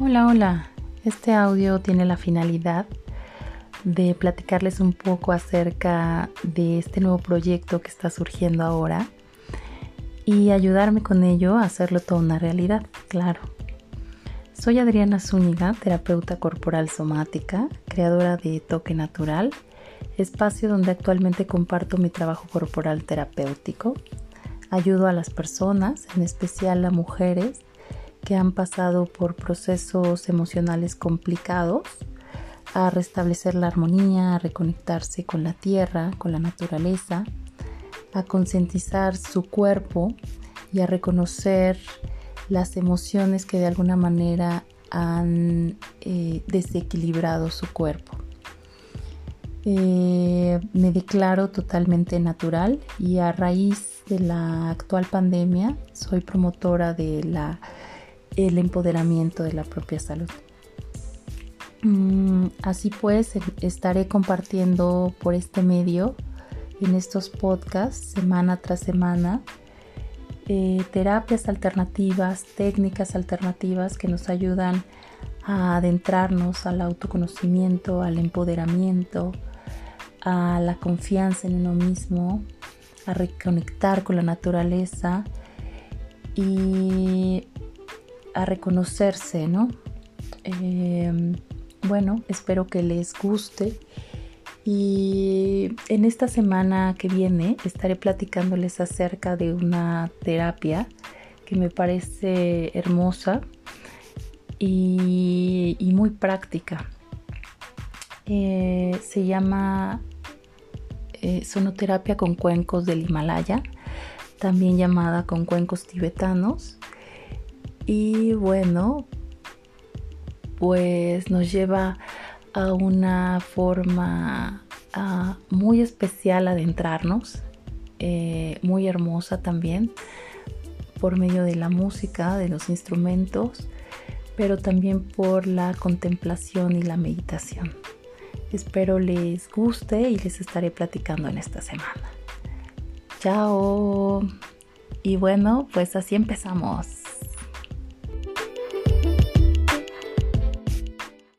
Hola, hola. Este audio tiene la finalidad de platicarles un poco acerca de este nuevo proyecto que está surgiendo ahora y ayudarme con ello a hacerlo toda una realidad, claro. Soy Adriana Zúñiga, terapeuta corporal somática, creadora de Toque Natural, espacio donde actualmente comparto mi trabajo corporal terapéutico. Ayudo a las personas, en especial a mujeres, que han pasado por procesos emocionales complicados a restablecer la armonía, a reconectarse con la tierra, con la naturaleza, a concientizar su cuerpo y a reconocer las emociones que de alguna manera han eh, desequilibrado su cuerpo. Eh, me declaro totalmente natural y a raíz de la actual pandemia soy promotora de la el empoderamiento de la propia salud. Mm, así pues, estaré compartiendo por este medio, en estos podcasts, semana tras semana, eh, terapias alternativas, técnicas alternativas que nos ayudan a adentrarnos al autoconocimiento, al empoderamiento, a la confianza en uno mismo, a reconectar con la naturaleza y a reconocerse, ¿no? Em, bueno, espero que les guste. Y en esta semana que viene estaré platicándoles acerca de una terapia que me parece hermosa y, muy práctica. Eh, se llama eh, sonoterapia con cuencos del Himalaya, también llamada con cuencos tibetanos. Y bueno, pues nos lleva a una forma ah, muy especial adentrarnos, eh, muy hermosa también, por medio de la música, de los instrumentos, pero también por la contemplación y la meditación. Espero les guste y les estaré platicando en esta semana. Chao. Y bueno, pues así empezamos.